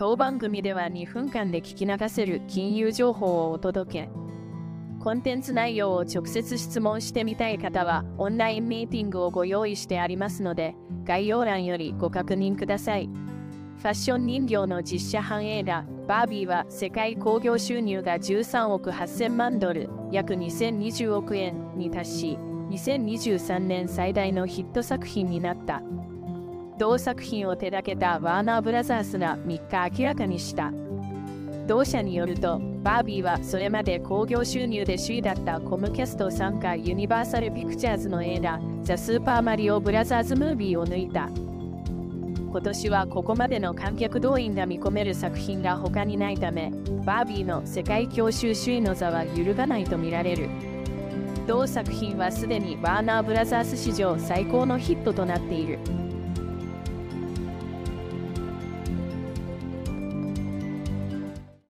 当番組では2分間で聞き流せる金融情報をお届け。コンテンツ内容を直接質問してみたい方は、オンラインミーティングをご用意してありますので、概要欄よりご確認ください。ファッション人形の実写版映画、バービーは世界興行収入が13億8000万ドル、約2020億円に達し、2023年最大のヒット作品になった。同作品を手掛けたワーナーブラザースが3日明らかにした。同社によると、バービーはそれまで興行収入で首位だったコムキャスト参加ユニバーサル・ピクチャーズの映画、ザ・スーパーマリオ・ブラザーズ・ムービーを抜いた。今年はここまでの観客動員が見込める作品が他にないため、バービーの世界教習首位の座は揺るがないとみられる。同作品はすでにワーナーブラザース史上最高のヒットとなっている。